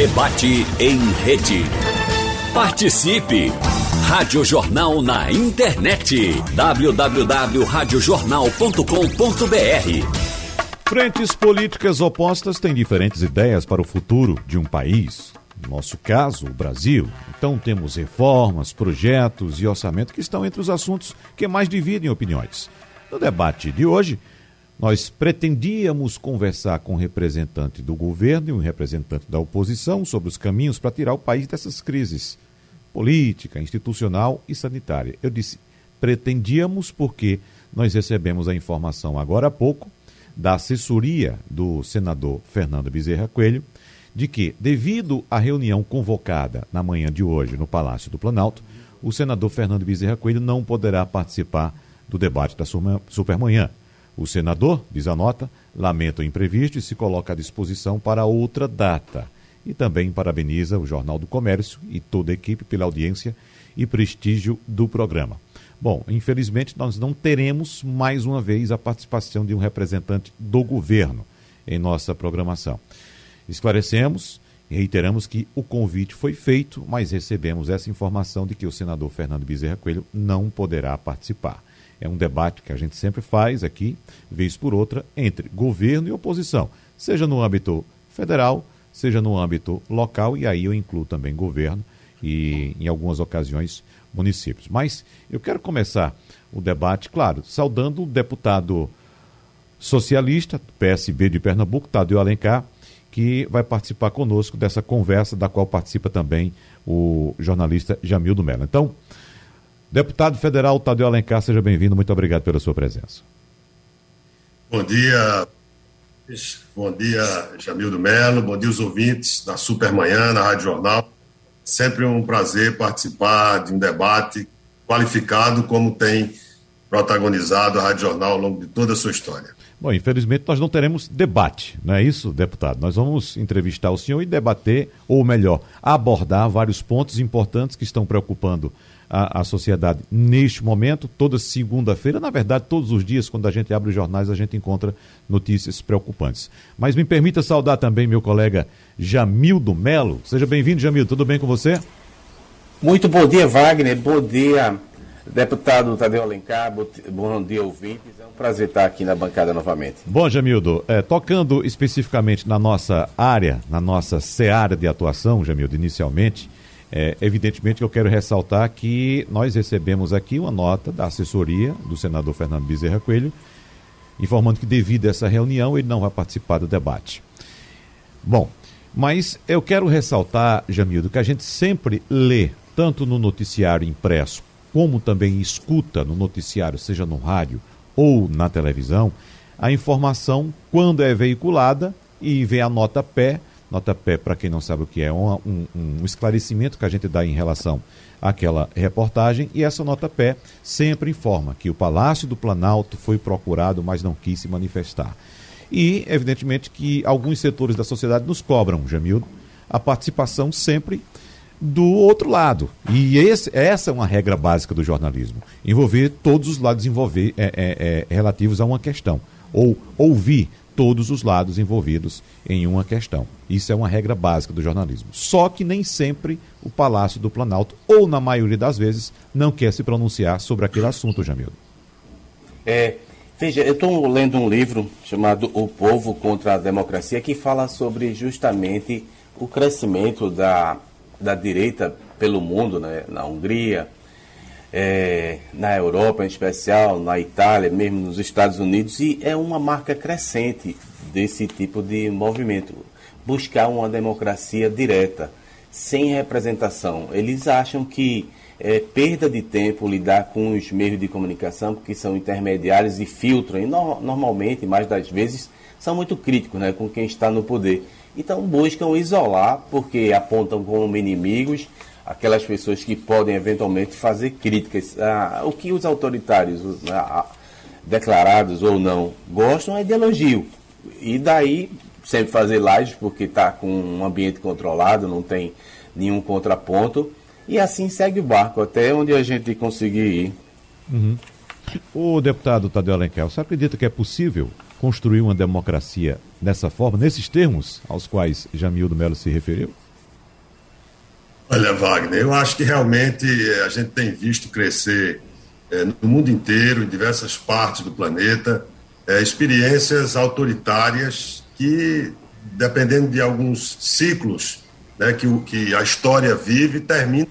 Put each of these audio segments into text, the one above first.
Debate em rede. Participe! Rádio Jornal na internet. www.radiojornal.com.br Frentes políticas opostas têm diferentes ideias para o futuro de um país. No nosso caso, o Brasil. Então temos reformas, projetos e orçamento que estão entre os assuntos que mais dividem opiniões. No debate de hoje, nós pretendíamos conversar com um representante do governo e um representante da oposição sobre os caminhos para tirar o país dessas crises política, institucional e sanitária. Eu disse pretendíamos porque nós recebemos a informação agora há pouco da assessoria do senador Fernando Bezerra Coelho de que, devido à reunião convocada na manhã de hoje no Palácio do Planalto, o senador Fernando Bezerra Coelho não poderá participar do debate da Supermanhã. O senador, diz a nota, lamenta o imprevisto e se coloca à disposição para outra data. E também parabeniza o Jornal do Comércio e toda a equipe pela audiência e prestígio do programa. Bom, infelizmente nós não teremos mais uma vez a participação de um representante do governo em nossa programação. Esclarecemos e reiteramos que o convite foi feito, mas recebemos essa informação de que o senador Fernando Bezerra Coelho não poderá participar. É um debate que a gente sempre faz aqui, vez por outra, entre governo e oposição, seja no âmbito federal, seja no âmbito local, e aí eu incluo também governo e, em algumas ocasiões, municípios. Mas eu quero começar o debate, claro, saudando o deputado socialista, PSB de Pernambuco, Tadeu Alencar, que vai participar conosco dessa conversa, da qual participa também o jornalista Jamildo Mello. Então, Deputado Federal Tadeu Alencar, seja bem-vindo. Muito obrigado pela sua presença. Bom dia, bom dia, Jamildo Melo, bom dia os ouvintes da Supermanhã, na Rádio Jornal. Sempre um prazer participar de um debate qualificado como tem protagonizado a Rádio Jornal ao longo de toda a sua história. Bom, infelizmente nós não teremos debate, não é isso, deputado? Nós vamos entrevistar o senhor e debater, ou melhor, abordar vários pontos importantes que estão preocupando a, sociedade neste momento, toda segunda-feira, na verdade, todos os dias, quando a gente abre os jornais, a gente encontra notícias preocupantes. Mas me permita saudar também meu colega Jamildo Melo. Seja bem-vindo, Jamildo. Tudo bem com você? Muito bom dia, Wagner. Bom dia, deputado Tadeu Alencar. Bom dia, ouvintes. É um prazer estar aqui na bancada novamente. Bom, Jamildo, é, tocando especificamente na nossa área, na nossa seara de atuação, Jamildo, inicialmente, é, evidentemente, eu quero ressaltar que nós recebemos aqui uma nota da assessoria do senador Fernando Bezerra Coelho, informando que, devido a essa reunião, ele não vai participar do debate. Bom, mas eu quero ressaltar, Jamildo, que a gente sempre lê, tanto no noticiário impresso, como também escuta no noticiário, seja no rádio ou na televisão, a informação, quando é veiculada e vem a nota pé, Nota pé, para quem não sabe o que é, um, um, um, esclarecimento que a gente dá em relação àquela reportagem. E essa nota pé sempre informa que o Palácio do Planalto foi procurado, mas não quis se manifestar. E, evidentemente, que alguns setores da sociedade nos cobram, Jamildo, a participação sempre do outro lado. E esse, essa é uma regra básica do jornalismo: envolver todos os lados envolver, é, é, é, relativos a uma questão. Ou ouvir todos os lados envolvidos em uma questão. Isso é uma regra básica do jornalismo. Só que nem sempre o Palácio do Planalto, ou na maioria das vezes, não quer se pronunciar sobre aquele assunto, Jamildo. É, veja, eu estou lendo um livro chamado O Povo contra a Democracia, que fala sobre justamente o crescimento da, da direita pelo mundo, né, na Hungria, é, na Europa em especial, na Itália, mesmo nos Estados Unidos, e é uma marca crescente desse tipo de movimento. Buscar uma democracia direta, sem representação. Eles acham que é perda de tempo lidar com os meios de comunicação, porque são intermediários e filtram, e no, normalmente, mais das vezes, são muito críticos né, com quem está no poder. Então buscam isolar, porque apontam como inimigos aquelas pessoas que podem eventualmente fazer críticas. Ah, o que os autoritários, ah, declarados ou não, gostam é de elogio. E daí sempre fazer lives porque está com um ambiente controlado, não tem nenhum contraponto. E assim segue o barco até onde a gente conseguir ir. Uhum. O deputado Tadeu Alencar, você acredita que é possível construir uma democracia dessa forma, nesses termos aos quais Jamildo Melo se referiu? Olha, Wagner, eu acho que realmente a gente tem visto crescer é, no mundo inteiro, em diversas partes do planeta, é, experiências autoritárias que, dependendo de alguns ciclos né, que, que a história vive, terminam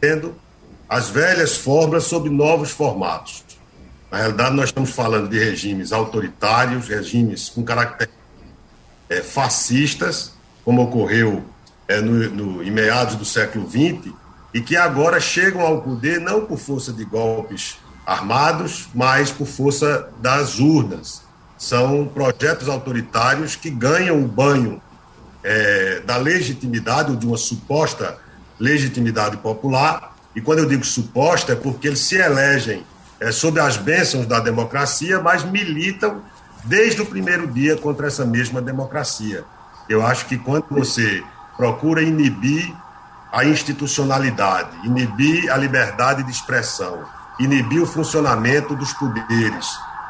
tendo as velhas formas sob novos formatos. Na realidade, nós estamos falando de regimes autoritários, regimes com caráter é, fascistas, como ocorreu é, no, no, em meados do século XX, e que agora chegam ao poder não por força de golpes armados, mas por força das urnas. São projetos autoritários que ganham o banho é, da legitimidade, ou de uma suposta legitimidade popular, e quando eu digo suposta é porque eles se elegem é, sob as bênçãos da democracia, mas militam desde o primeiro dia contra essa mesma democracia. Eu acho que quando você procura inibir a institucionalidade, inibir a liberdade de expressão, inibir o funcionamento dos poderes,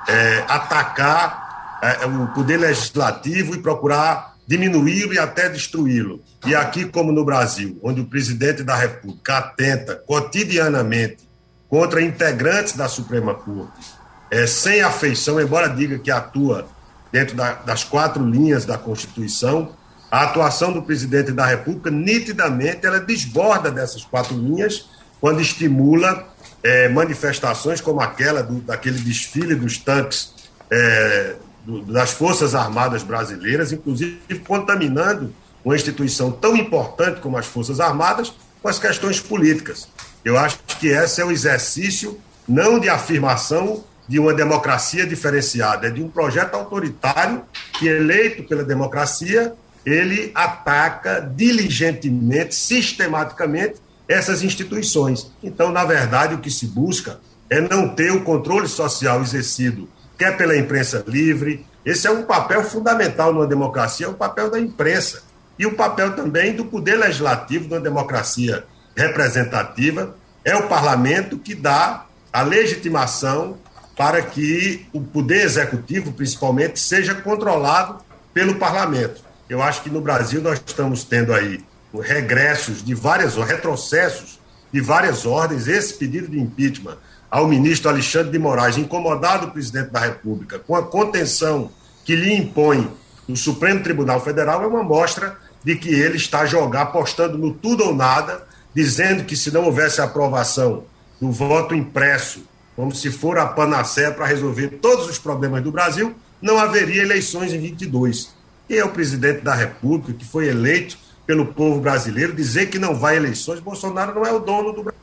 é, atacar é, o poder legislativo e procurar diminuí-lo e até destruí-lo. E aqui, como no Brasil, onde o presidente da República atenta cotidianamente contra integrantes da Suprema Corte, é, sem afeição, embora diga que atua dentro da, das quatro linhas da Constituição, a atuação do presidente da República, nitidamente, ela desborda dessas quatro linhas quando estimula é, manifestações como aquela do, daquele desfile dos tanques é, do, das Forças Armadas Brasileiras, inclusive contaminando uma instituição tão importante como as Forças Armadas com as questões políticas. Eu acho que esse é o exercício não de afirmação de uma democracia diferenciada, é de um projeto autoritário que, eleito pela democracia, ele ataca diligentemente, sistematicamente, essas instituições. Então, na verdade, o que se busca é não ter o controle social exercido, quer pela imprensa livre. Esse é um papel fundamental numa democracia, é o papel da imprensa. E o papel também do poder legislativo numa democracia representativa. É o parlamento que dá a legitimação para que o poder executivo, principalmente, seja controlado pelo parlamento. Eu acho que no Brasil nós estamos tendo aí regressos de várias, retrocessos de várias ordens. Esse pedido de impeachment ao ministro Alexandre de Moraes, incomodado o presidente da República com a contenção que lhe impõe o Supremo Tribunal Federal, é uma mostra de que ele está jogar, apostando no tudo ou nada, dizendo que se não houvesse aprovação do voto impresso como se for a panaceia para resolver todos os problemas do Brasil, não haveria eleições em 22. E é o presidente da República, que foi eleito pelo povo brasileiro, dizer que não vai eleições, Bolsonaro não é o dono do Brasil.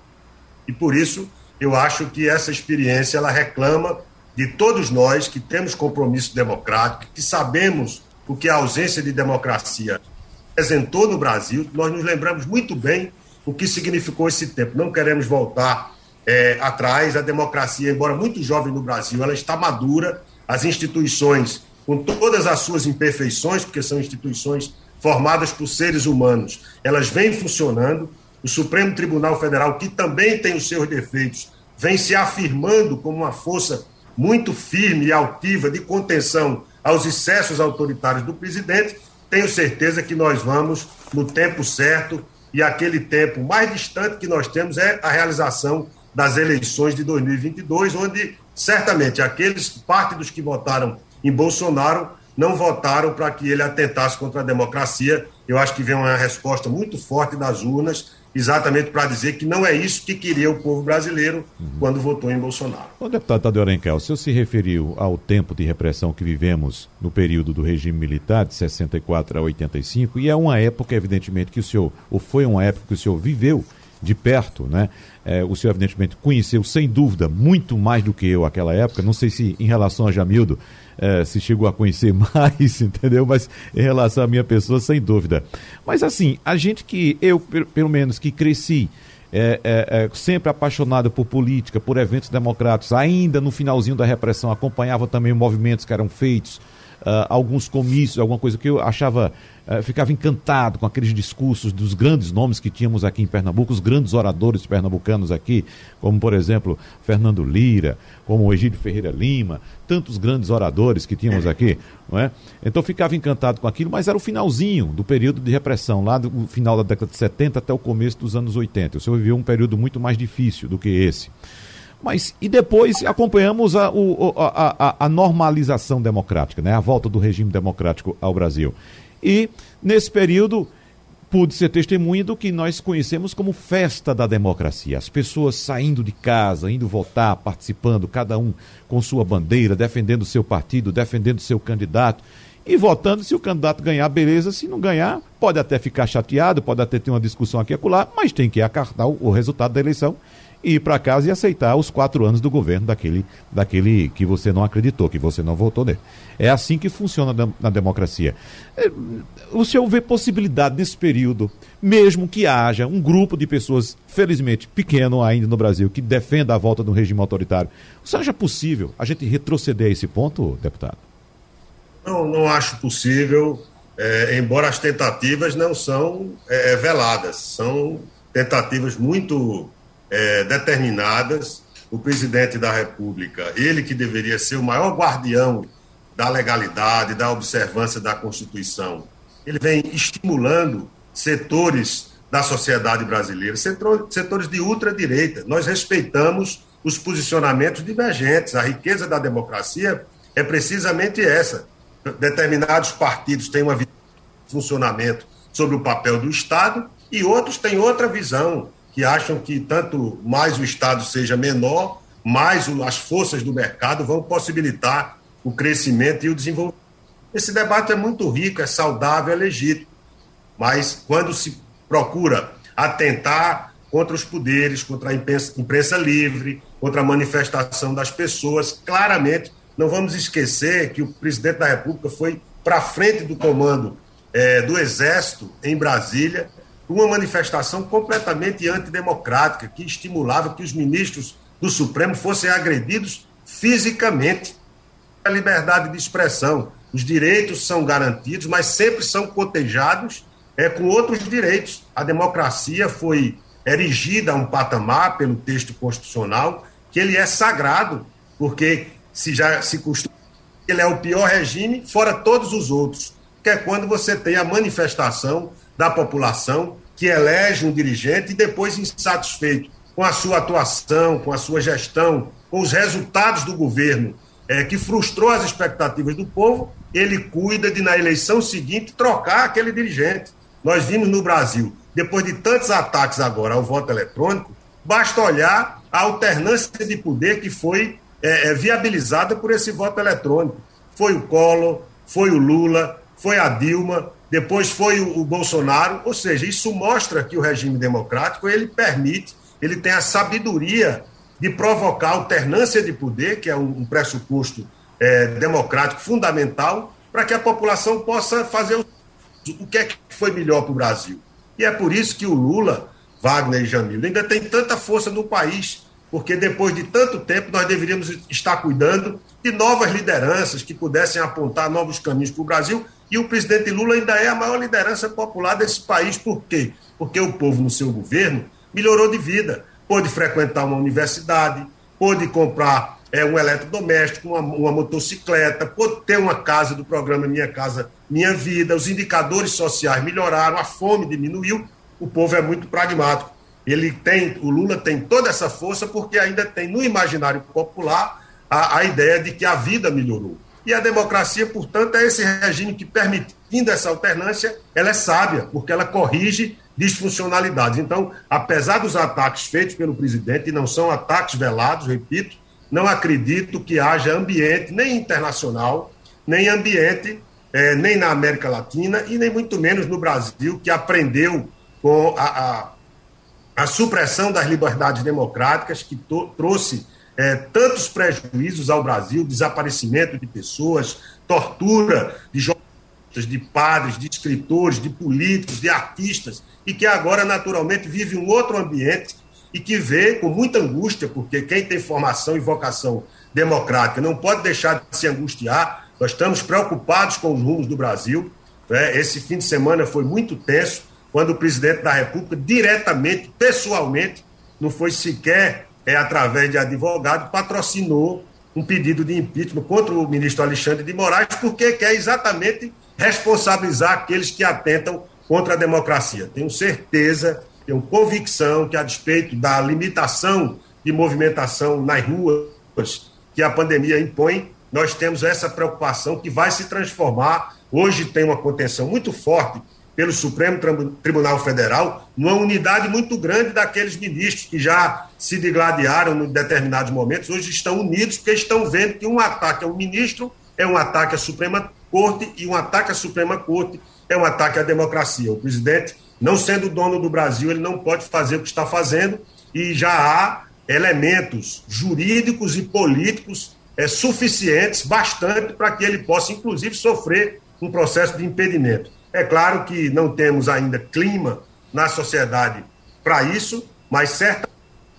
E por isso, eu acho que essa experiência ela reclama de todos nós que temos compromisso democrático, que sabemos o que a ausência de democracia representou no Brasil. Nós nos lembramos muito bem o que significou esse tempo. Não queremos voltar é, atrás. A democracia, embora muito jovem no Brasil, ela está madura. As instituições, com todas as suas imperfeições, porque são instituições formadas por seres humanos, elas vêm funcionando. O Supremo Tribunal Federal, que também tem os seus defeitos, vem se afirmando como uma força muito firme e altiva de contenção aos excessos autoritários do presidente. Tenho certeza que nós vamos, no tempo certo, e aquele tempo mais distante que nós temos é a realização das eleições de 2022, onde certamente aqueles, parte dos que votaram em Bolsonaro, não votaram para que ele atentasse contra a democracia. Eu acho que vem uma resposta muito forte das urnas, exatamente para dizer que não é isso que queria o povo brasileiro uhum. quando votou em Bolsonaro. O deputado Tadeu Arenkel, o senhor se referiu ao tempo de repressão que vivemos no período do regime militar, de 64 a 85, e é uma época, evidentemente, que o senhor, ou foi uma época que o senhor viveu de perto, né? É, o senhor, evidentemente, conheceu, sem dúvida, muito mais do que eu aquela época. Não sei se em relação a Jamildo é, se chegou a conhecer mais, entendeu? Mas em relação à minha pessoa, sem dúvida. Mas assim, a gente que, eu pelo menos que cresci, é, é, é, sempre apaixonado por política, por eventos democráticos, ainda no finalzinho da repressão, acompanhava também movimentos que eram feitos uh, alguns comícios, alguma coisa que eu achava, uh, ficava encantado com aqueles discursos dos grandes nomes que tínhamos aqui em Pernambuco, os grandes oradores pernambucanos aqui, como por exemplo Fernando Lira, como Egídio Ferreira Lima, tantos grandes oradores que tínhamos aqui, não é? Então ficava encantado com aquilo, mas era o finalzinho do período de repressão, lá do final da década de 70 até o começo dos anos 80. O senhor viveu um período muito mais difícil do que esse. Mas e depois acompanhamos a, a, a, a, normalização democrática, né? a volta do regime democrático ao Brasil. E nesse período pude ser testemunha do que nós conhecemos como festa da democracia. As pessoas saindo de casa, indo votar, participando, cada um com sua bandeira, defendendo seu partido, defendendo seu candidato e votando. Se o candidato ganhar, beleza. Se não ganhar, pode até ficar chateado, pode até ter uma discussão aqui e acolá, mas tem que acartar o resultado da eleição e ir para casa e aceitar os quatro anos do governo daquele, daquele que você não acreditou, que você não votou nele. É assim que funciona na democracia. É, o senhor vê possibilidade nesse período, mesmo que haja um grupo de pessoas, felizmente pequeno ainda no Brasil, que defenda a volta do regime autoritário. O senhor acha possível a gente retroceder a esse ponto, deputado? Não, não acho possível, é, embora as tentativas não são é, veladas, são tentativas muito é, determinadas, o presidente da República, ele que deveria ser o maior guardião da legalidade, da observância da Constituição, ele vem estimulando setores da sociedade brasileira, setores de ultradireita. Nós respeitamos os posicionamentos divergentes. A riqueza da democracia é precisamente essa. Determinados partidos têm uma visão de funcionamento sobre o papel do Estado e outros têm outra visão que acham que tanto mais o Estado seja menor, mais as forças do mercado vão possibilitar o crescimento e o desenvolvimento. Esse debate é muito rico, é saudável, é legítimo, mas quando se procura atentar contra os poderes, contra a imprensa, imprensa livre, contra a manifestação das pessoas, claramente não vamos esquecer que o presidente da República foi para frente do comando é, do Exército em Brasília uma manifestação completamente antidemocrática, que estimulava que os ministros do Supremo fossem agredidos fisicamente. A liberdade de expressão, os direitos são garantidos, mas sempre são cotejados é, com outros direitos. A democracia foi erigida a um patamar pelo texto constitucional que ele é sagrado, porque se já se costuma ele é o pior regime fora todos os outros, que é quando você tem a manifestação da população que elege um dirigente e depois, insatisfeito com a sua atuação, com a sua gestão, com os resultados do governo, é, que frustrou as expectativas do povo, ele cuida de, na eleição seguinte, trocar aquele dirigente. Nós vimos no Brasil, depois de tantos ataques agora ao voto eletrônico, basta olhar a alternância de poder que foi é, é, viabilizada por esse voto eletrônico. Foi o Collor, foi o Lula, foi a Dilma, depois foi o, Bolsonaro, ou seja, isso mostra que o regime democrático ele permite, ele tem a sabedoria de provocar alternância de poder, que é um, um pressuposto é, democrático fundamental, para que a população possa fazer o, o que é que foi melhor para o Brasil. E é por isso que o Lula, Wagner e Jamil ainda tem tanta força no país, porque depois de tanto tempo nós deveríamos estar cuidando de novas lideranças que pudessem apontar novos caminhos para o Brasil e o presidente Lula ainda é a maior liderança popular desse país. Por quê? Porque o povo, no seu governo, melhorou de vida. Pôde frequentar uma universidade, pôde comprar é, um eletrodoméstico, uma, uma motocicleta, pôde ter uma casa do programa Minha Casa Minha Vida. Os indicadores sociais melhoraram, a fome diminuiu. O povo é muito pragmático. Ele tem, o Lula tem toda essa força porque ainda tem no imaginário popular a, a ideia de que a vida melhorou. E a democracia, portanto, é esse regime que, permitindo essa alternância, ela é sábia, porque ela corrige disfuncionalidades. Então, apesar dos ataques feitos pelo presidente, e não são ataques velados, repito, não acredito que haja ambiente, nem internacional, nem ambiente, eh, nem na América Latina, e nem muito menos no Brasil, que aprendeu com a, a, a supressão das liberdades democráticas, que trouxe é, tantos prejuízos ao Brasil, desaparecimento de pessoas, tortura de jornalistas, de padres, de escritores, de políticos, de artistas, e que agora, naturalmente, vive um outro ambiente e que vê com muita angústia, porque quem tem formação e vocação democrática não pode deixar de se angustiar. Nós estamos preocupados com os rumos do Brasil. Né? Esse fim de semana foi muito tenso, quando o presidente da República, diretamente, pessoalmente, não foi sequer é, através de advogado, patrocinou um pedido de impeachment contra o ministro Alexandre de Moraes, porque quer exatamente responsabilizar aqueles que atentam contra a democracia. Tenho certeza, tenho convicção que, a despeito da limitação de movimentação nas ruas que a pandemia impõe, nós temos essa preocupação que vai se transformar. Hoje tem uma contenção muito forte pelo Supremo Tribunal Federal, numa unidade muito grande daqueles ministros que já se digladiaram em determinados momentos, hoje estão unidos porque estão vendo que um ataque ao ministro é um ataque à Suprema Corte e um ataque à Suprema Corte é um ataque à democracia. O presidente, não sendo dono do Brasil, ele não pode fazer o que está fazendo e já há elementos jurídicos e políticos é, suficientes, bastante, para que ele possa, inclusive, sofrer um processo de impedimento. É claro que não temos ainda clima na sociedade para isso, mas certo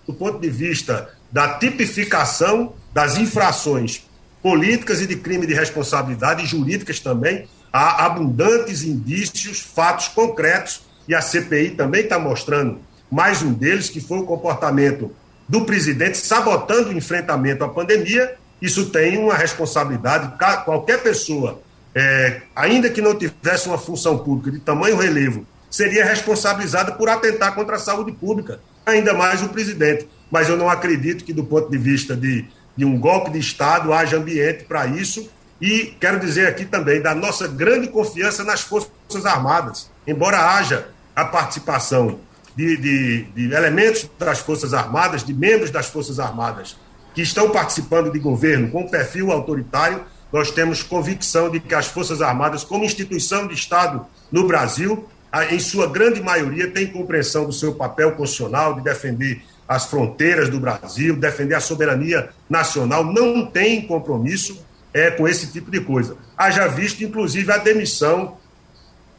do ponto de vista da tipificação das infrações políticas e de crime de responsabilidade e jurídicas também, há abundantes indícios, fatos concretos, e a CPI também está mostrando mais um deles, que foi o comportamento do presidente sabotando o enfrentamento à pandemia. Isso tem uma responsabilidade, qualquer pessoa é, ainda que não tivesse uma função pública de tamanho relevo, seria responsabilizada por atentar contra a saúde pública, ainda mais o presidente. Mas eu não acredito que, do ponto de vista de, de um golpe de Estado, haja ambiente para isso. E quero dizer aqui também da nossa grande confiança nas Forças Armadas. Embora haja a participação de, de, de elementos das Forças Armadas, de membros das Forças Armadas, que estão participando de governo com perfil autoritário, nós temos convicção de que as Forças Armadas, como instituição de Estado no Brasil, em sua grande maioria, tem compreensão do seu papel constitucional de defender as fronteiras do Brasil, defender a soberania nacional, não tem compromisso é, com esse tipo de coisa. Haja visto, inclusive, a demissão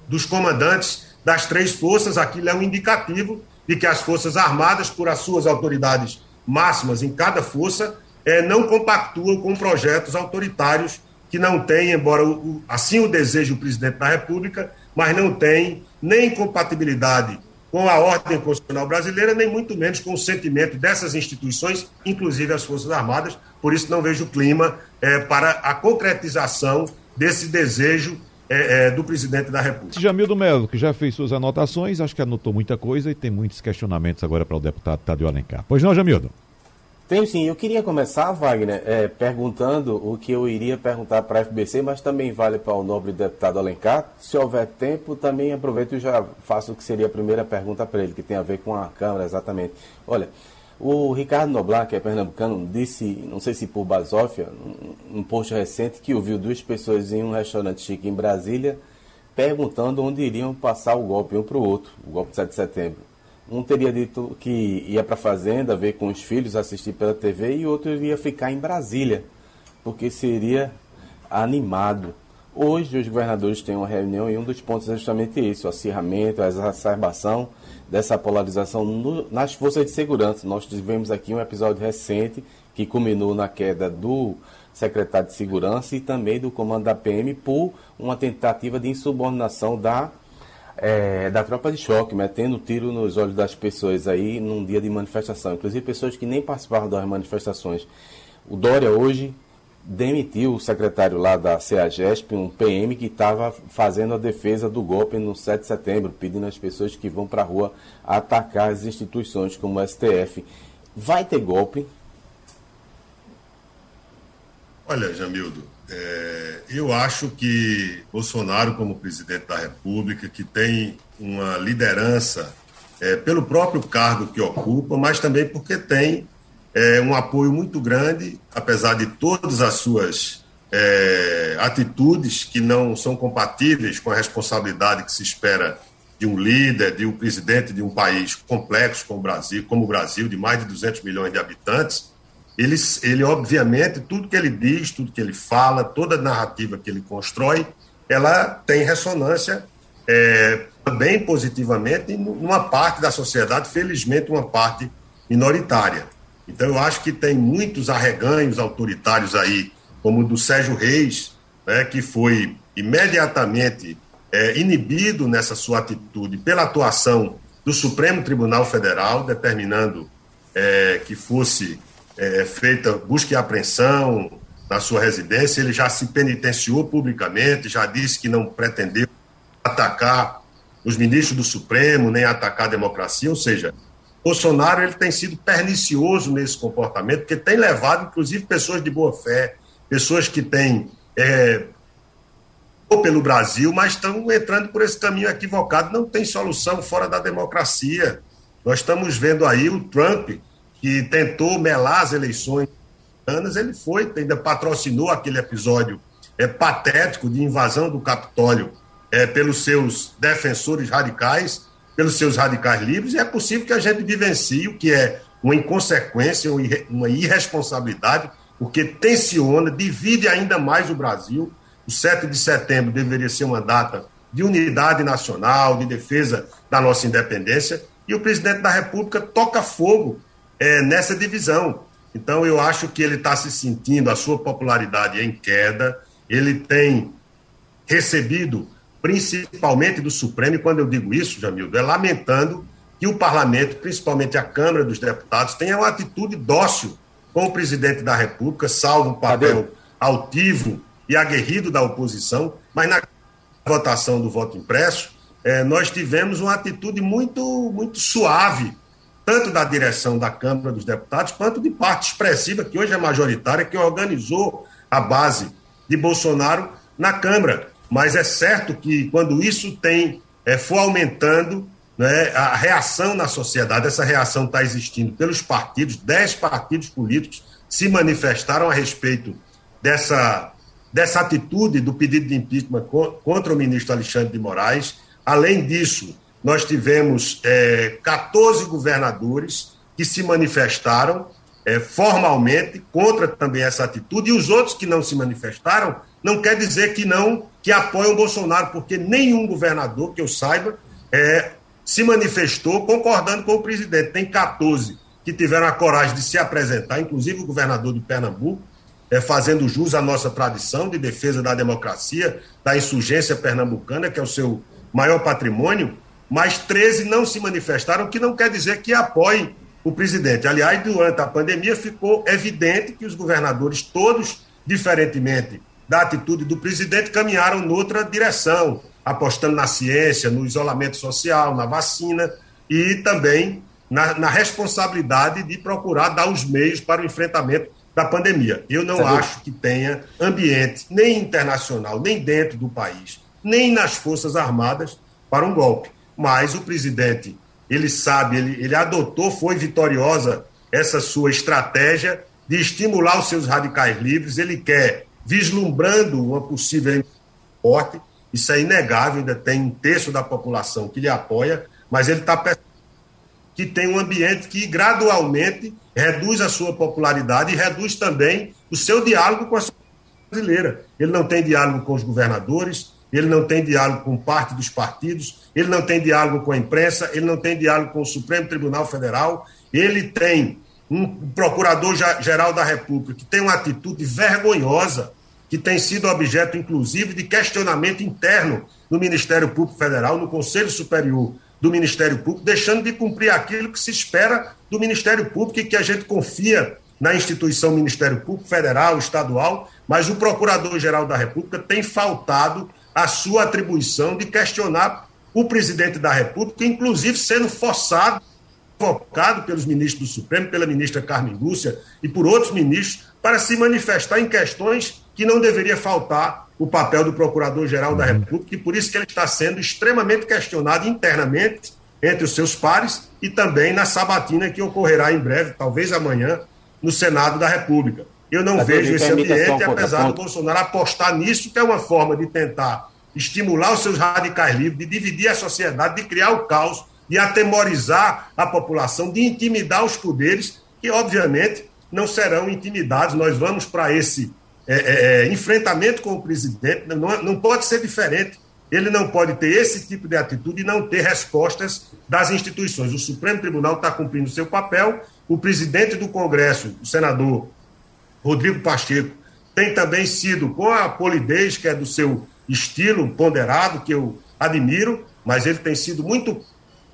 dos comandantes das três forças, aquilo é um indicativo de que as Forças Armadas, por as suas autoridades máximas em cada força, é, não compactuam com projetos autoritários que não tem, embora o, assim o deseje o presidente da República, mas não tem nem compatibilidade com a ordem constitucional brasileira, nem muito menos com o sentimento dessas instituições, inclusive as Forças Armadas. Por isso, não vejo clima é, para a concretização desse desejo é, é, do presidente da República. Jamildo Melo, que já fez suas anotações, acho que anotou muita coisa e tem muitos questionamentos agora para o deputado Tadeu Alencar. Pois não, Jamildo? Tenho sim. Eu queria começar, Wagner, é, perguntando o que eu iria perguntar para a FBC, mas também vale para o nobre deputado Alencar. Se houver tempo, também aproveito e já faço o que seria a primeira pergunta para ele, que tem a ver com a Câmara, exatamente. Olha, o Ricardo Noblar, que é pernambucano, disse, não sei se por basófia, num post recente, que ouviu duas pessoas em um restaurante chique em Brasília perguntando onde iriam passar o golpe um para o outro, o golpe de 7 de setembro. Um teria dito que ia para a fazenda ver com os filhos, assistir pela TV, e outro iria ficar em Brasília, porque seria animado. Hoje, os governadores têm uma reunião e um dos pontos é justamente isso: o acirramento, a exacerbação dessa polarização no, nas forças de segurança. Nós tivemos aqui um episódio recente que culminou na queda do secretário de Segurança e também do comando da PM por uma tentativa de insubordinação da é, da tropa de choque, metendo tiro nos olhos das pessoas aí num dia de manifestação, inclusive pessoas que nem participavam das manifestações. O Dória hoje demitiu o secretário lá da CEAGESP, um PM que estava fazendo a defesa do golpe no 7 de setembro, pedindo às pessoas que vão para a rua atacar as instituições como o STF. Vai ter golpe? Olha, Jamildo, é, eu acho que Bolsonaro, como presidente da República, que tem uma liderança é, pelo próprio cargo que ocupa, mas também porque tem é, um apoio muito grande, apesar de todas as suas é, atitudes que não são compatíveis com a responsabilidade que se espera de um líder, de um presidente de um país complexo como o Brasil, como o Brasil de mais de 200 milhões de habitantes ele, ele obviamente, tudo que ele diz, tudo que ele fala, toda a narrativa que ele constrói, ela tem ressonância é, também positivamente numa parte da sociedade, felizmente uma parte minoritária. Então eu acho que tem muitos arreganhos autoritários aí, como o do Sérgio Reis, né, que foi imediatamente é, inibido nessa sua atitude pela atuação do Supremo Tribunal Federal, determinando é, que fosse é, feita busca e apreensão na sua residência. Ele já se penitenciou publicamente, já disse que não pretendeu atacar os ministros do Supremo, nem atacar a democracia, ou seja, Bolsonaro ele tem sido pernicioso nesse comportamento, porque tem levado, inclusive, pessoas de boa fé, pessoas que têm é, pelo Brasil, mas estão entrando por esse caminho equivocado. Não tem solução fora da democracia. Nós estamos vendo aí o Trump, que tentou melar as eleições anos, ele foi, ainda patrocinou aquele episódio é, patético de invasão do Capitólio é, pelos seus defensores radicais, pelos seus radicais livres, e é possível que a gente vivencie o que é uma inconsequência, uma irresponsabilidade, porque tensiona, divide ainda mais o Brasil. O 7 de setembro deveria ser uma data de unidade nacional, de defesa da nossa independência, e o presidente da República toca fogo é, nessa divisão. Então, eu acho que ele está se sentindo, a sua popularidade em queda, ele tem recebido, principalmente do Supremo, e quando eu digo isso, Jamildo, é lamentando que o parlamento, principalmente a Câmara dos Deputados, tenha uma atitude dócil com o presidente da República, salvo o papel altivo e aguerrido da oposição, mas na votação do voto impresso, eh, nós tivemos uma atitude muito, muito suave tanto da direção da Câmara dos Deputados, quanto de parte expressiva, que hoje é majoritária, que organizou a base de Bolsonaro na Câmara. Mas é certo que quando isso tem é, for aumentando, né, a reação na sociedade, essa reação está existindo pelos partidos, dez partidos políticos se manifestaram a respeito dessa, dessa atitude do pedido de impeachment contra o ministro Alexandre de Moraes. Além disso, nós tivemos é, 14 governadores que se manifestaram é, formalmente contra também essa atitude, e os outros que não se manifestaram não quer dizer que não que apoiam o Bolsonaro, porque nenhum governador, que eu saiba, é, se manifestou concordando com o presidente. Tem 14 que tiveram a coragem de se apresentar, inclusive o governador de Pernambuco, é, fazendo jus à nossa tradição de defesa da democracia, da insurgência pernambucana, que é o seu maior patrimônio, mas 13 não se manifestaram, o que não quer dizer que apoiem o presidente. Aliás, durante a pandemia ficou evidente que os governadores, todos, diferentemente da atitude do presidente, caminharam noutra direção, apostando na ciência, no isolamento social, na vacina e também na, na responsabilidade de procurar dar os meios para o enfrentamento da pandemia. Eu não acho que tenha ambiente, nem internacional, nem dentro do país, nem nas Forças Armadas, para um golpe mas o presidente, ele sabe, ele, ele adotou, foi vitoriosa essa sua estratégia de estimular os seus radicais livres, ele quer, vislumbrando uma possível forte, isso é inegável, ainda tem um terço da população que lhe apoia, mas ele está que tem um ambiente que gradualmente reduz a sua popularidade e reduz também o seu diálogo com a sociedade brasileira. Ele não tem diálogo com os governadores, ele não tem diálogo com parte dos partidos, ele não tem diálogo com a imprensa, ele não tem diálogo com o Supremo Tribunal Federal, ele tem um procurador-geral da República que tem uma atitude vergonhosa, que tem sido objeto, inclusive, de questionamento interno no Ministério Público Federal, no Conselho Superior do Ministério Público, deixando de cumprir aquilo que se espera do Ministério Público e que a gente confia na instituição Ministério Público Federal, estadual, mas o Procurador-Geral da República tem faltado a sua atribuição de questionar o presidente da República, inclusive sendo forçado, convocado pelos ministros do Supremo, pela ministra Carmen Lúcia e por outros ministros, para se manifestar em questões que não deveria faltar o papel do Procurador-Geral da República, e por isso que ele está sendo extremamente questionado internamente entre os seus pares e também na sabatina que ocorrerá em breve, talvez amanhã, no Senado da República. Eu não Mas vejo esse ambiente, apesar do Bolsonaro apostar nisso, que é uma forma de tentar estimular os seus radicais livres, de dividir a sociedade, de criar o caos, de atemorizar a população, de intimidar os poderes, que obviamente não serão intimidados. Nós vamos para esse é, é, é enfrentamento com o presidente, não, não pode ser diferente. Ele não pode ter esse tipo de atitude e não ter respostas das instituições. O Supremo Tribunal está cumprindo seu papel, o presidente do Congresso, o senador Rodrigo Pacheco, tem também sido, com a polidez, que é do seu estilo ponderado, que eu admiro, mas ele tem sido muito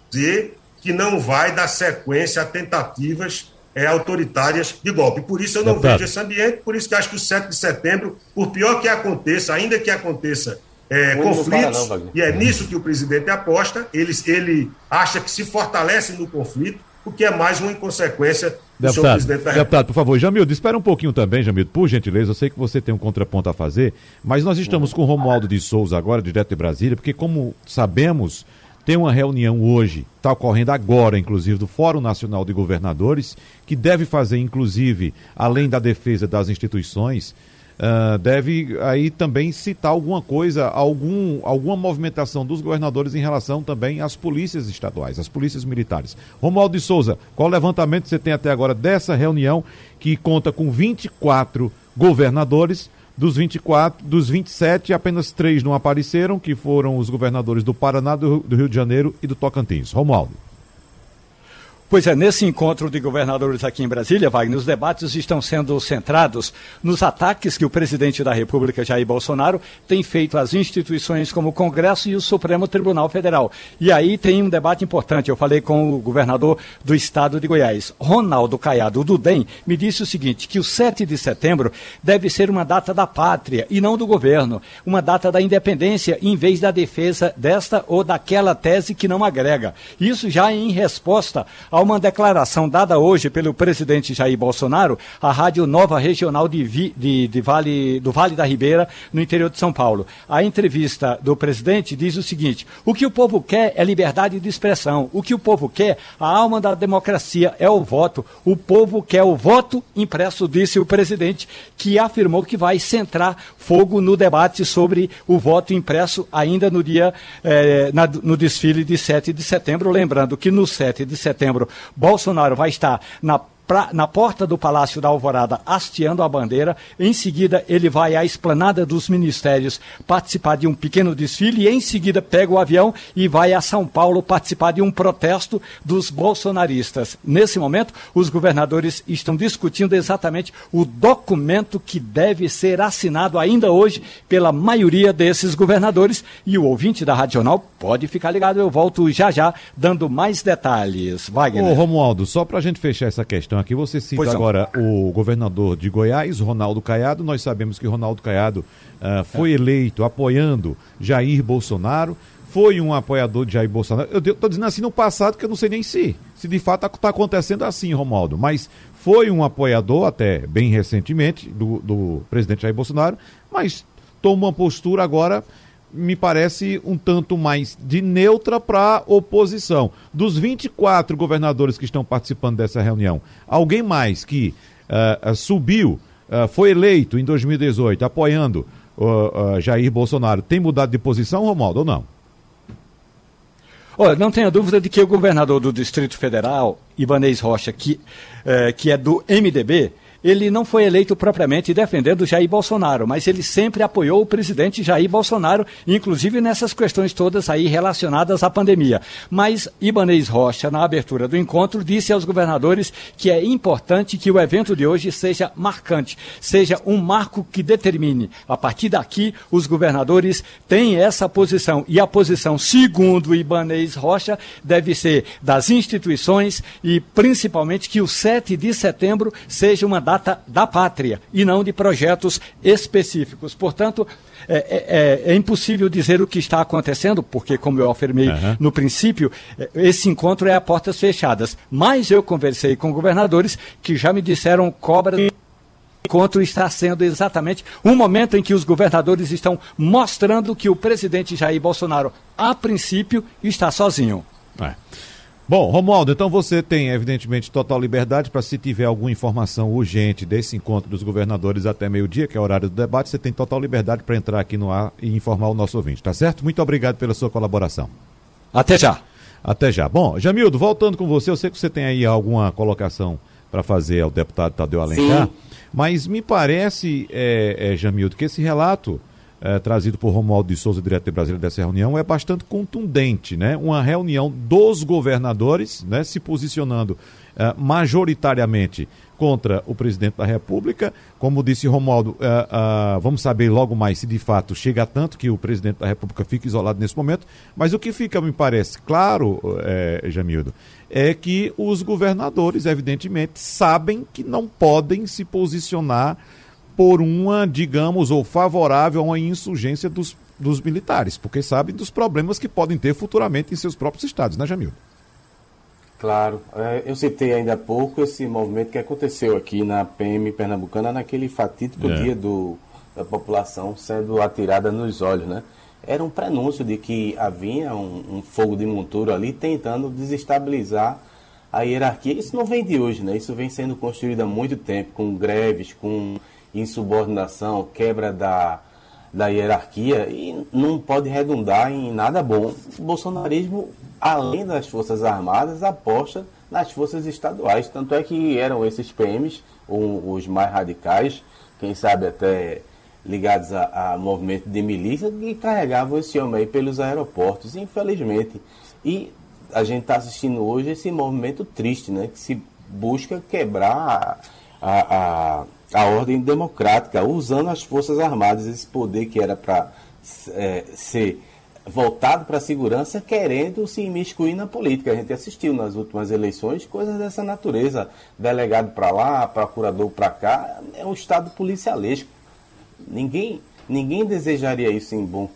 dizer que não vai dar sequência a tentativas é, autoritárias de golpe. Por isso eu não vejo esse ambiente, por isso que acho que o 7 de setembro, por pior que aconteça, ainda que aconteça é, conflitos, não, e é nisso que o presidente aposta, ele, ele acha que se fortalece no conflito, o que é mais uma inconsequência deputado, Deputado, por favor, Jamildo, espera um pouquinho também, Jamildo, por gentileza, eu sei que você tem um contraponto a fazer, mas nós estamos com o Romualdo de Souza agora, direto de Brasília, porque como sabemos, tem uma reunião hoje, está ocorrendo agora, inclusive, do Fórum Nacional de Governadores, que deve fazer, inclusive, além da defesa das instituições, uh, deve aí também citar alguma coisa, algum, alguma movimentação dos governadores em relação também às polícias estaduais, às polícias militares. Romualdo de Souza, qual levantamento você tem até agora dessa reunião que conta com 24 governadores? Dos 24, dos 27, apenas três não apareceram, que foram os governadores do Paraná, do, do Rio de Janeiro e do Tocantins. Romualdo. Pois é, nesse encontro de governadores aqui em Brasília, Wagner, os debates estão sendo centrados nos ataques que o presidente da República, Jair Bolsonaro, tem feito às instituições como o Congresso e o Supremo Tribunal Federal. E aí tem um debate importante. Eu falei com o governador do estado de Goiás, Ronaldo Caiado, do DEM, me disse o seguinte: que o 7 de setembro deve ser uma data da pátria e não do governo, uma data da independência em vez da defesa desta ou daquela tese que não agrega. Isso já em resposta ao uma declaração dada hoje pelo presidente Jair Bolsonaro à Rádio Nova Regional de, Vi, de, de vale, do Vale da Ribeira, no interior de São Paulo. A entrevista do presidente diz o seguinte: o que o povo quer é liberdade de expressão. O que o povo quer, a alma da democracia é o voto. O povo quer o voto impresso, disse o presidente, que afirmou que vai centrar fogo no debate sobre o voto impresso ainda no dia, eh, na, no desfile de 7 de setembro. Lembrando que no 7 de setembro Bolsonaro vai estar na pra, na porta do Palácio da Alvorada hasteando a bandeira. Em seguida, ele vai à esplanada dos ministérios participar de um pequeno desfile e em seguida pega o avião e vai a São Paulo participar de um protesto dos bolsonaristas. Nesse momento, os governadores estão discutindo exatamente o documento que deve ser assinado ainda hoje pela maioria desses governadores e o ouvinte da Radional pode ficar ligado, eu volto já já dando mais detalhes. Wagner. Ô Romualdo, só para a gente fechar essa questão aqui, você cita pois agora não. o governador de Goiás, Ronaldo Caiado. Nós sabemos que Ronaldo Caiado uh, foi é. eleito apoiando Jair Bolsonaro. Foi um apoiador de Jair Bolsonaro. Eu estou dizendo assim no passado que eu não sei nem se, se de fato está acontecendo assim, Romualdo. Mas foi um apoiador até bem recentemente do, do presidente Jair Bolsonaro, mas toma uma postura agora me parece um tanto mais de neutra para oposição. Dos 24 governadores que estão participando dessa reunião, alguém mais que uh, subiu, uh, foi eleito em 2018 apoiando uh, Jair Bolsonaro, tem mudado de posição, Romaldo, ou não? Olha, não tenha dúvida de que o governador do Distrito Federal, Ibanez Rocha, que, que é do MDB, ele não foi eleito propriamente defendendo Jair Bolsonaro, mas ele sempre apoiou o presidente Jair Bolsonaro, inclusive nessas questões todas aí relacionadas à pandemia. Mas Ibanez Rocha, na abertura do encontro, disse aos governadores que é importante que o evento de hoje seja marcante, seja um marco que determine. A partir daqui, os governadores têm essa posição. E a posição, segundo Ibanez Rocha, deve ser das instituições e principalmente que o 7 de setembro seja uma data data da pátria e não de projetos específicos. Portanto, é, é, é, é impossível dizer o que está acontecendo, porque, como eu afirmei uhum. no princípio, é, esse encontro é a portas fechadas. Mas eu conversei com governadores que já me disseram cobra encontro está sendo exatamente um momento em que os governadores estão mostrando que o presidente Jair Bolsonaro, a princípio, está sozinho. É. Bom, Romualdo, então você tem, evidentemente, total liberdade para se tiver alguma informação urgente desse encontro dos governadores até meio-dia, que é o horário do debate, você tem total liberdade para entrar aqui no ar e informar o nosso ouvinte, tá certo? Muito obrigado pela sua colaboração. Até já. Até já. Bom, Jamildo, voltando com você, eu sei que você tem aí alguma colocação para fazer ao deputado Tadeu Alencar, Sim. mas me parece, é, é, Jamildo, que esse relato é, trazido por Romualdo de Souza, diretor de Brasília dessa reunião, é bastante contundente, né? Uma reunião dos governadores, né, se posicionando é, majoritariamente contra o presidente da República. Como disse Romualdo, é, vamos saber logo mais se de fato chega tanto que o presidente da República fica isolado nesse momento. Mas o que fica, me parece claro, é, Jamildo, é que os governadores, evidentemente, sabem que não podem se posicionar por uma, digamos, ou favorável a uma insurgência dos, dos militares, porque sabem dos problemas que podem ter futuramente em seus próprios estados, né, Jamil? Claro. É, eu citei ainda há pouco esse movimento que aconteceu aqui na PM Pernambucana, naquele fatídico é. dia do, da população sendo atirada nos olhos, né? Era um prenúncio de que havia um, um fogo de montura ali tentando desestabilizar a hierarquia. Isso não vem de hoje, né? Isso vem sendo construído há muito tempo, com greves, com insubordinação, quebra da, da hierarquia e não pode redundar em nada bom. O bolsonarismo, além das Forças Armadas, aposta nas forças estaduais. Tanto é que eram esses PMs, os mais radicais, quem sabe até ligados a, a movimento de milícia, que carregavam esse homem aí pelos aeroportos, infelizmente. E a gente está assistindo hoje esse movimento triste, né? Que se busca quebrar a, a, a a ordem democrática, usando as Forças Armadas, esse poder que era para é, ser voltado para a segurança, querendo se imiscuir na política. A gente assistiu nas últimas eleições coisas dessa natureza. Delegado para lá, procurador para cá, é um Estado policialesco. Ninguém, ninguém desejaria isso em bom,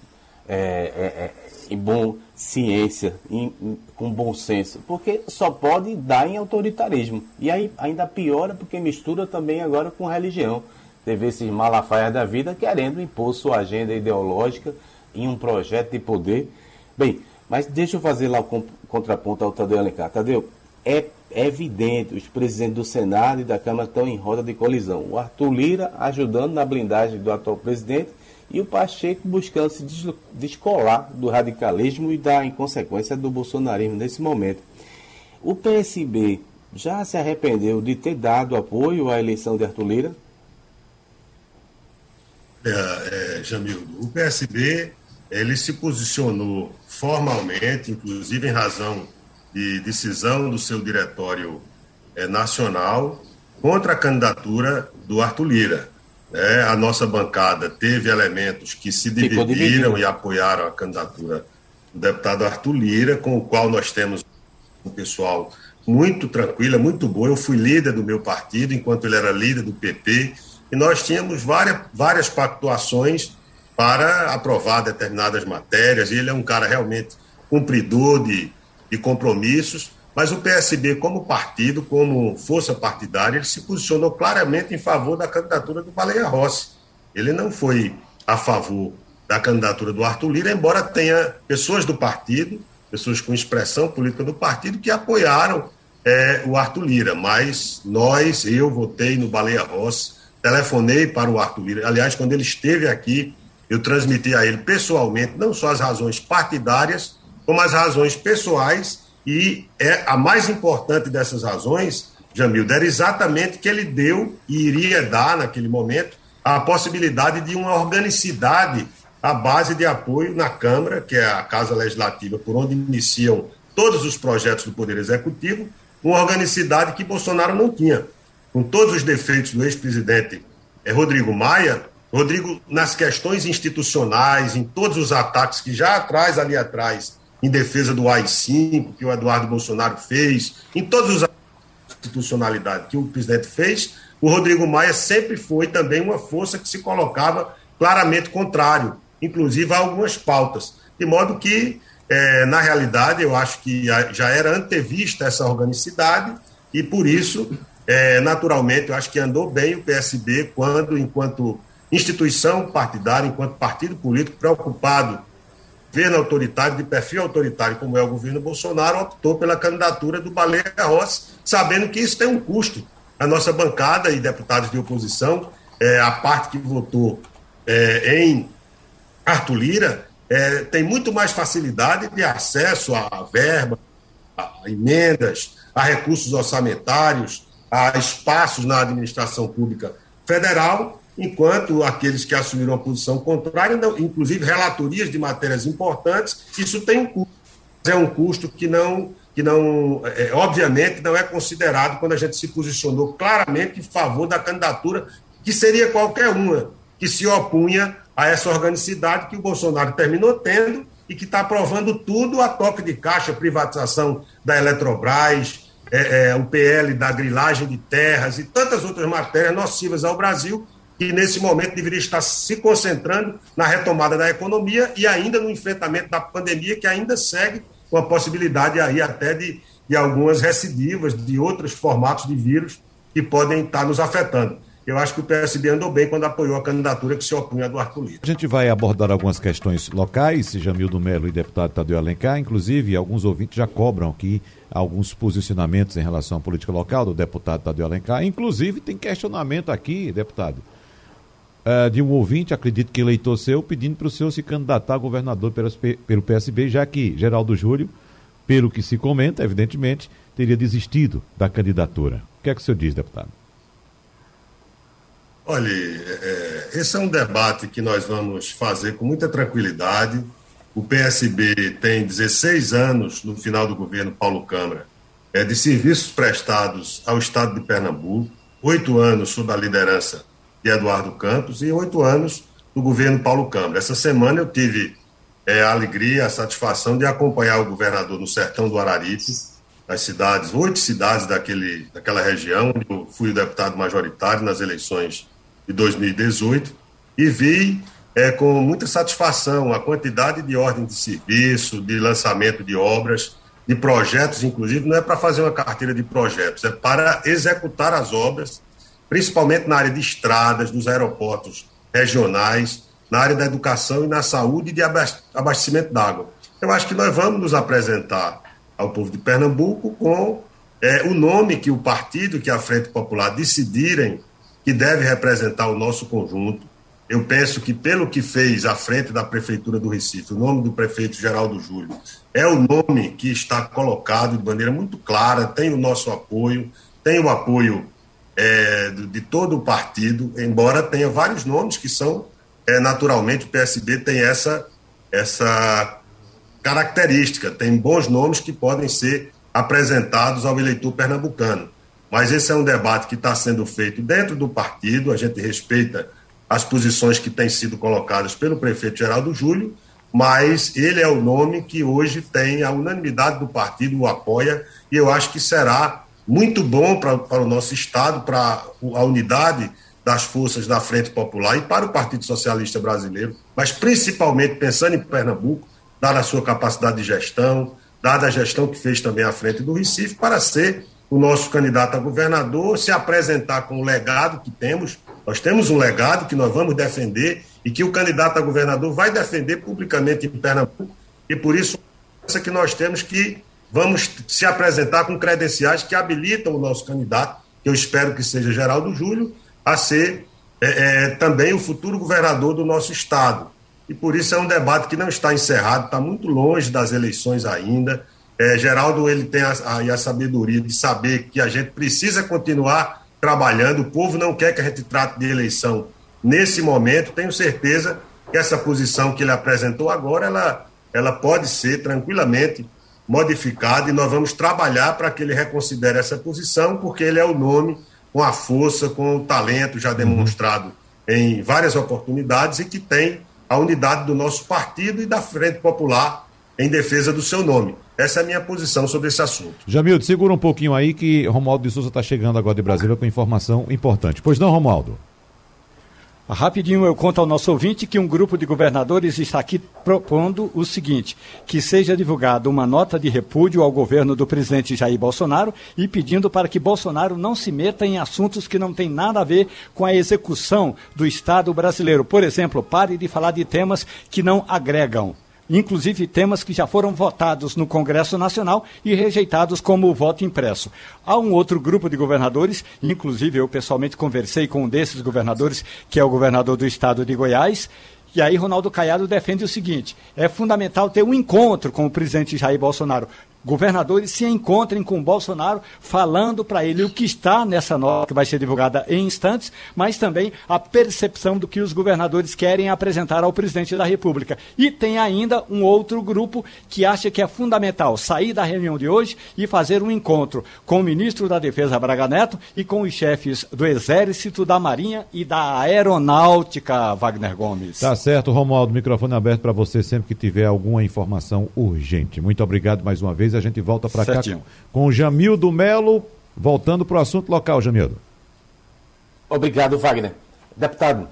é, é, é em bom ciência, em, com bom senso, porque só pode dar em autoritarismo. E aí ainda piora porque mistura também agora com religião. Teve esses malafaias da vida querendo impor sua agenda ideológica em um projeto de poder. Bem, mas deixa eu fazer lá o contraponto ao Tadeu Alencar. Tadeu, é evidente, os presidentes do Senado e da Câmara estão em roda de colisão. O Arthur Lira ajudando na blindagem do atual presidente e o Pacheco buscando se descolar do radicalismo e da inconsequência do bolsonarismo nesse momento. O PSB já se arrependeu de ter dado apoio à eleição de Arthur Lira? É, é, Jamildo, o PSB ele se posicionou formalmente, inclusive em razão de decisão do seu diretório é, nacional, contra a candidatura do Arthur Lira. É, a nossa bancada teve elementos que se dividiram e apoiaram a candidatura do deputado Arthur Lira, com o qual nós temos um pessoal muito tranquilo, muito bom. Eu fui líder do meu partido, enquanto ele era líder do PP, e nós tínhamos várias, várias pactuações para aprovar determinadas matérias, e ele é um cara realmente cumpridor de, de compromissos. Mas o PSB, como partido, como força partidária, ele se posicionou claramente em favor da candidatura do Baleia Rossi. Ele não foi a favor da candidatura do Arthur Lira, embora tenha pessoas do partido, pessoas com expressão política do partido, que apoiaram é, o Arthur Lira. Mas nós, eu votei no Baleia Rossi, telefonei para o Arthur Lira. Aliás, quando ele esteve aqui, eu transmiti a ele pessoalmente não só as razões partidárias, como as razões pessoais e é a mais importante dessas razões, Jamildo, era exatamente que ele deu e iria dar naquele momento a possibilidade de uma organicidade à base de apoio na Câmara, que é a Casa Legislativa, por onde iniciam todos os projetos do Poder Executivo, uma organicidade que Bolsonaro não tinha. Com todos os defeitos do ex-presidente é, Rodrigo Maia, Rodrigo, nas questões institucionais, em todos os ataques que já atrás, ali atrás, em defesa do AI-5, que o Eduardo Bolsonaro fez, em todas as institucionalidades que o presidente fez, o Rodrigo Maia sempre foi também uma força que se colocava claramente contrário, inclusive a algumas pautas. De modo que, é, na realidade, eu acho que já era antevista essa organicidade e, por isso, é, naturalmente, eu acho que andou bem o PSB quando, enquanto instituição partidária, enquanto partido político preocupado governo autoritário, de perfil autoritário, como é o governo Bolsonaro, optou pela candidatura do Baleia Rossi, sabendo que isso tem um custo. A nossa bancada e deputados de oposição, é, a parte que votou é, em Arthur Lira, é, tem muito mais facilidade de acesso a verba, a emendas, a recursos orçamentários, a espaços na administração pública federal enquanto aqueles que assumiram a posição contrária, inclusive relatorias de matérias importantes, isso tem um custo. É um custo que não, que não é, obviamente, não é considerado quando a gente se posicionou claramente em favor da candidatura, que seria qualquer uma, que se opunha a essa organicidade que o Bolsonaro terminou tendo e que está aprovando tudo a toque de caixa, privatização da Eletrobras, é, é, o PL da grilagem de terras e tantas outras matérias nocivas ao Brasil que nesse momento deveria estar se concentrando na retomada da economia e ainda no enfrentamento da pandemia, que ainda segue com a possibilidade aí até de, de algumas recidivas de outros formatos de vírus que podem estar nos afetando. Eu acho que o PSB andou bem quando apoiou a candidatura que se opunha a Eduardo Lira. A gente vai abordar algumas questões locais, Jamildo Melo e deputado Tadeu Alencar. Inclusive, alguns ouvintes já cobram aqui alguns posicionamentos em relação à política local do deputado Tadeu Alencar. Inclusive, tem questionamento aqui, deputado, uh, de um ouvinte, acredito que eleitor seu, pedindo para o senhor se candidatar a governador pelo PSB, já que Geraldo Júlio, pelo que se comenta, evidentemente, teria desistido da candidatura. O que é que o senhor diz, deputado? Olha, é, esse é um debate que nós vamos fazer com muita tranquilidade. O PSB tem 16 anos no final do governo Paulo Câmara é, de serviços prestados ao Estado de Pernambuco, oito anos sob a liderança de Eduardo Campos e oito anos do governo Paulo Câmara. Essa semana eu tive é, a alegria, a satisfação de acompanhar o governador no sertão do Araripe, as cidades, oito cidades daquele, daquela região, onde eu fui o deputado majoritário nas eleições de 2018, e vi é, com muita satisfação a quantidade de ordem de serviço, de lançamento de obras, de projetos, inclusive, não é para fazer uma carteira de projetos, é para executar as obras principalmente na área de estradas, dos aeroportos regionais, na área da educação e na saúde e de abastecimento d'água. Eu acho que nós vamos nos apresentar ao povo de Pernambuco com é, o nome que o partido, que a Frente Popular decidirem que deve representar o nosso conjunto. Eu penso que, pelo que fez à frente da Prefeitura do Recife, o nome do prefeito Geraldo Júlio é o nome que está colocado de maneira muito clara, tem o nosso apoio, tem o apoio é, de todo o partido, embora tenha vários nomes que são, é, naturalmente, o PSB tem essa, essa característica, tem bons nomes que podem ser apresentados ao eleitor pernambucano. Mas esse é um debate que está sendo feito dentro do partido, a gente respeita as posições que têm sido colocadas pelo prefeito Geraldo Júlio, mas ele é o nome que hoje tem a unanimidade do partido, o apoia, e eu acho que será muito bom para o nosso Estado, para a unidade das forças da Frente Popular e para o Partido Socialista Brasileiro, mas principalmente pensando em Pernambuco, dada a sua capacidade de gestão, dada a gestão que fez também à frente do Recife, para ser o nosso candidato a governador, se apresentar com o legado que temos. Nós temos um legado que nós vamos defender e que o candidato a governador vai defender publicamente em Pernambuco, e por isso é que nós temos que vamos se apresentar com credenciais que habilitam o nosso candidato, que eu espero que seja Geraldo Júlio, a ser é, é, também o futuro governador do nosso estado. E por isso é um debate que não está encerrado, está muito longe das eleições ainda. É, Geraldo ele tem a, a, sabedoria de saber que a gente precisa continuar trabalhando. O povo não quer que a gente trate de eleição nesse momento. Tenho certeza que essa posição que ele apresentou agora, ela, ela pode ser tranquilamente modificado e nós vamos trabalhar para que ele reconsidere essa posição, porque ele é o nome com a força, com o talento já demonstrado em várias oportunidades e que tem a unidade do nosso partido e da Frente Popular em defesa do seu nome. Essa é a minha posição sobre esse assunto. Jamildo, segura um pouquinho aí que Romualdo de Souza está chegando agora de Brasília com informação importante. Pois não, Romualdo? Rapidinho eu conto ao nosso ouvinte que um grupo de governadores está aqui propondo o seguinte: que seja divulgada uma nota de repúdio ao governo do presidente Jair Bolsonaro e pedindo para que Bolsonaro não se meta em assuntos que não têm nada a ver com a execução do Estado brasileiro. Por exemplo, pare de falar de temas que não agregam inclusive temas que já foram votados no Congresso Nacional e rejeitados como voto impresso. Há um outro grupo de governadores, inclusive eu pessoalmente conversei com um desses governadores, que é o governador do estado de Goiás, e aí Ronaldo Caiado defende o seguinte: é fundamental ter um encontro com o presidente Jair Bolsonaro governadores se encontrem com Bolsonaro, falando para ele o que está nessa nota que vai ser divulgada em instantes, mas também a percepção do que os governadores querem apresentar ao presidente da República. E tem ainda um outro grupo que acha que é fundamental sair da reunião de hoje e fazer um encontro com o ministro da Defesa Braga Neto e com os chefes do Exército, da Marinha e da Aeronáutica, Wagner Gomes. Tá certo, Romualdo, microfone aberto para você sempre que tiver alguma informação urgente. Muito obrigado mais uma vez. A gente volta para cá com o Jamildo Melo, voltando para o assunto local, Jamildo. Obrigado, Wagner. Deputado,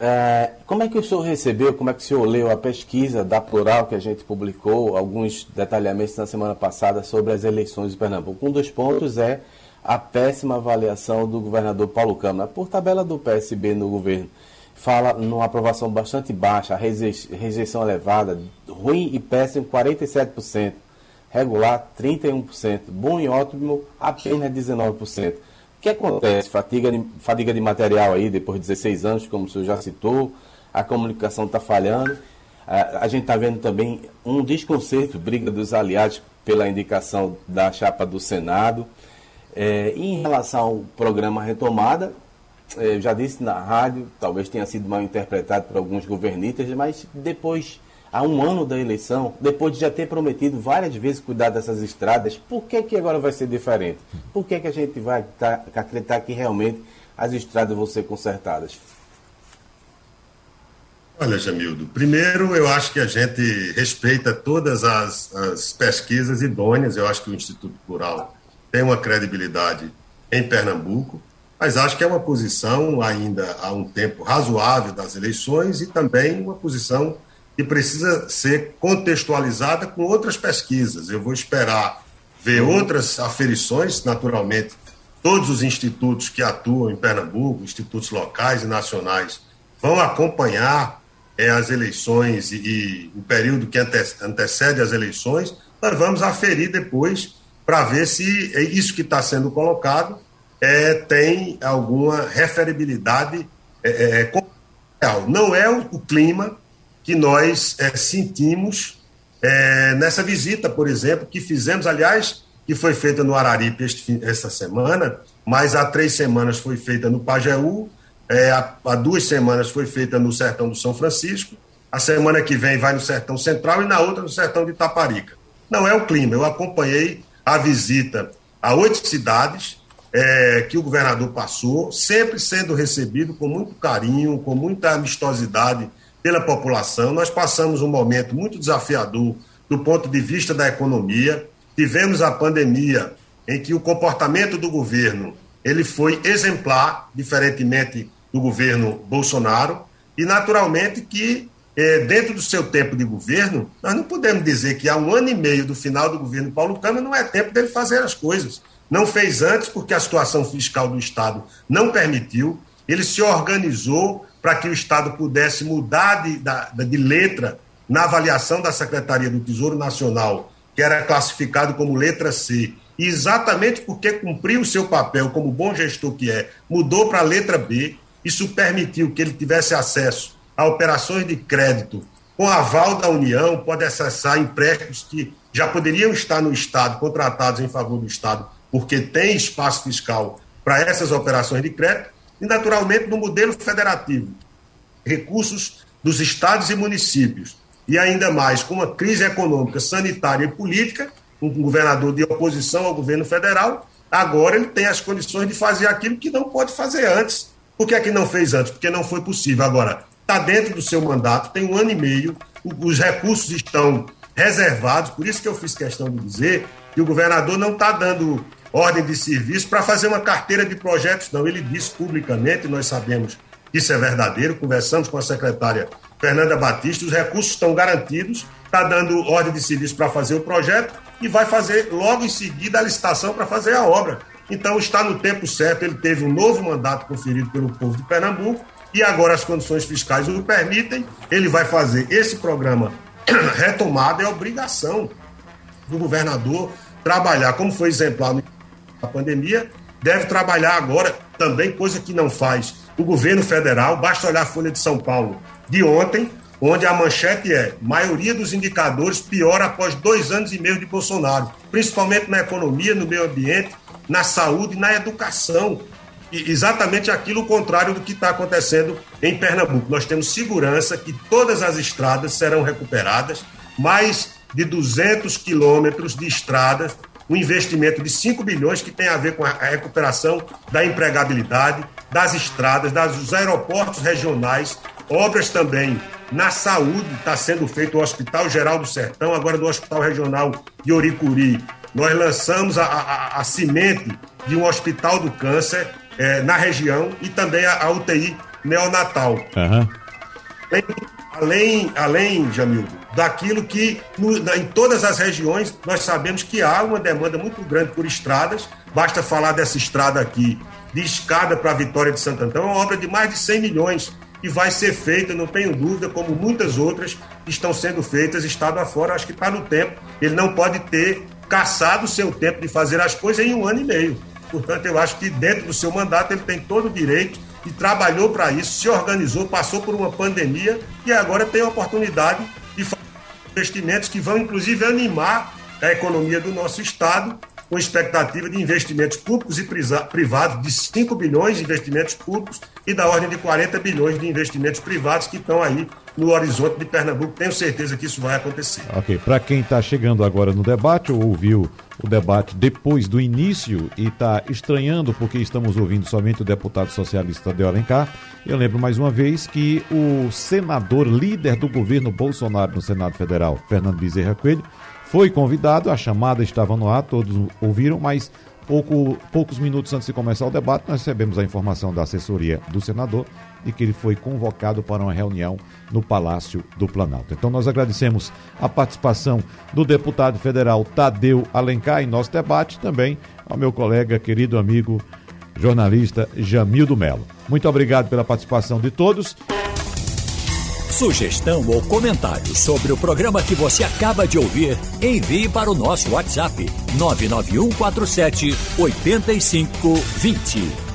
é, como é que o senhor recebeu, como é que o senhor leu a pesquisa da Plural que a gente publicou, alguns detalhamentos na semana passada sobre as eleições de Pernambuco? Um dos pontos é a péssima avaliação do governador Paulo Câmara. Por tabela do PSB no governo, fala numa aprovação bastante baixa, rejeição elevada, ruim e péssimo 47%, regular 31%, bom e ótimo apenas 19%. O que acontece? Fadiga de, fadiga de material aí, depois de 16 anos, como o senhor já citou, a comunicação está falhando. A, a gente está vendo também um desconcerto, briga dos aliados pela indicação da chapa do Senado. É, em relação ao programa Retomada, é, eu já disse na rádio, talvez tenha sido mal interpretado por alguns governistas, mas depois, há um ano da eleição, depois de já ter prometido várias vezes cuidar dessas estradas, por que, que agora vai ser diferente? Por que, que a gente vai tá, acreditar que realmente as estradas vão ser consertadas? Olha, Jamildo, primeiro eu acho que a gente respeita todas as, as pesquisas idôneas, eu acho que o Instituto Plural tem uma credibilidade em Pernambuco, mas acho que é uma posição ainda há um tempo razoável das eleições e também uma posição que precisa ser contextualizada com outras pesquisas. Eu vou esperar ver outras aferições, naturalmente, todos os institutos que atuam em Pernambuco, institutos locais e nacionais, vão acompanhar é, as eleições e, e, o período que antecede as eleições, nós vamos aferir depois para ver se isso que está sendo colocado é, tem alguma referibilidade é, é, Não é o, o, clima que nós é, sentimos é, nessa visita, por exemplo, que fizemos, aliás, que foi feita no Araripe este, esta semana, mas há três semanas foi feita no Pajeú, é, há, há duas semanas foi feita no Sertão do São Francisco, a semana que vem vai no Sertão Central e na outra no Sertão de Itaparica. Não é o clima, eu acompanhei a visita a oito cidades é, que o governador passou, sempre sendo recebido com muito carinho, com muita amistosidade pela população. Nós passamos um momento muito desafiador do ponto de vista da economia. Tivemos a pandemia em que o comportamento do governo ele foi exemplar, diferentemente do governo Bolsonaro, e naturalmente que é, dentro do seu tempo de governo, nós não podemos dizer que há um ano e meio do final do governo Paulo Câmara não é tempo dele fazer as coisas. Não fez antes porque a situação fiscal do Estado não permitiu. Ele se organizou para que o Estado pudesse mudar de, de letra na avaliação da Secretaria do Tesouro Nacional, que era classificado como letra C. Exatamente porque cumpriu o seu papel como bom gestor que é, mudou para a letra B. Isso permitiu que ele tivesse acesso a operações de crédito com aval da União, pode acessar empréstimos que já poderiam estar no Estado, contratados em favor do Estado, porque tem espaço fiscal para essas operações de crédito, e, naturalmente, no modelo federativo. Recursos dos estados e municípios, e ainda mais com uma crise econômica, sanitária e política, um governador de oposição ao governo federal, agora ele tem as condições de fazer aquilo que não pode fazer antes. Por que é que não fez antes? Porque não foi possível. Agora, está dentro do seu mandato, tem um ano e meio, os recursos estão reservados, por isso que eu fiz questão de dizer que o governador não está dando ordem de serviço para fazer uma carteira de projetos, não. Ele disse publicamente, nós sabemos que isso é verdadeiro, conversamos com a secretária Fernanda Batista, os recursos estão garantidos, está dando ordem de serviço para fazer o projeto e vai fazer logo em seguida a licitação para fazer a obra. Então está no tempo certo, ele teve um novo mandato conferido pelo povo de Pernambuco e agora as condições fiscais o permitem, ele vai fazer esse programa retomado, é obrigação do governador trabalhar, como foi exemplar na pandemia, deve trabalhar agora também, coisa que não faz o governo federal, basta olhar a Folha de São Paulo de ontem, onde a manchete é: maioria dos indicadores piora após dois anos e meio de Bolsonaro, principalmente na economia, no meio ambiente, na saúde, na educação. E exatamente aquilo contrário do que está acontecendo em Pernambuco. Nós temos segurança que todas as estradas serão recuperadas, mais de 200 quilômetros de estradas, um investimento de 5 bilhões que tem a ver com a recuperação da empregabilidade, das estradas, dos aeroportos regionais, obras também na saúde, está sendo feito o Hospital Geral do Sertão, agora do Hospital Regional de Oricuri. Nós lançamos a, a, a cimente de um hospital do câncer é, na região e também a, a UTI neonatal. Uhum. Além, além, Jamil, daquilo que em todas as regiões nós sabemos que há uma demanda muito grande por estradas. Basta falar dessa estrada aqui, de escada para a Vitória de Santo Antão, é uma obra de mais de 100 milhões e vai ser feita, não tenho dúvida, como muitas outras estão sendo feitas estado afora. Acho que está no tempo. Ele não pode ter caçado o seu tempo de fazer as coisas em um ano e meio. Portanto, eu acho que dentro do seu mandato ele tem todo o direito e trabalhou para isso, se organizou, passou por uma pandemia e agora tem a oportunidade investimentos que vão, inclusive, animar a economia do nosso Estado com expectativa de investimentos públicos e privados de 5 bilhões de investimentos públicos e da ordem de 40 bilhões de investimentos privados que estão aí no horizonte de Pernambuco. Tenho certeza que isso vai acontecer. Ok, para quem está chegando agora no debate ou ouviu o debate depois do início e está estranhando porque estamos ouvindo somente o deputado socialista de Alencar, eu lembro mais uma vez que o senador líder do governo Bolsonaro no Senado Federal, Fernando Bezerra Coelho, foi convidado, a chamada estava no ar, todos ouviram, mas pouco, poucos minutos antes de começar o debate, nós recebemos a informação da assessoria do senador de que ele foi convocado para uma reunião no Palácio do Planalto. Então nós agradecemos a participação do deputado federal Tadeu Alencar em nosso debate, também ao meu colega, querido amigo, jornalista Jamildo Melo. Muito obrigado pela participação de todos. Sugestão ou comentário sobre o programa que você acaba de ouvir, envie para o nosso WhatsApp 99147 8520.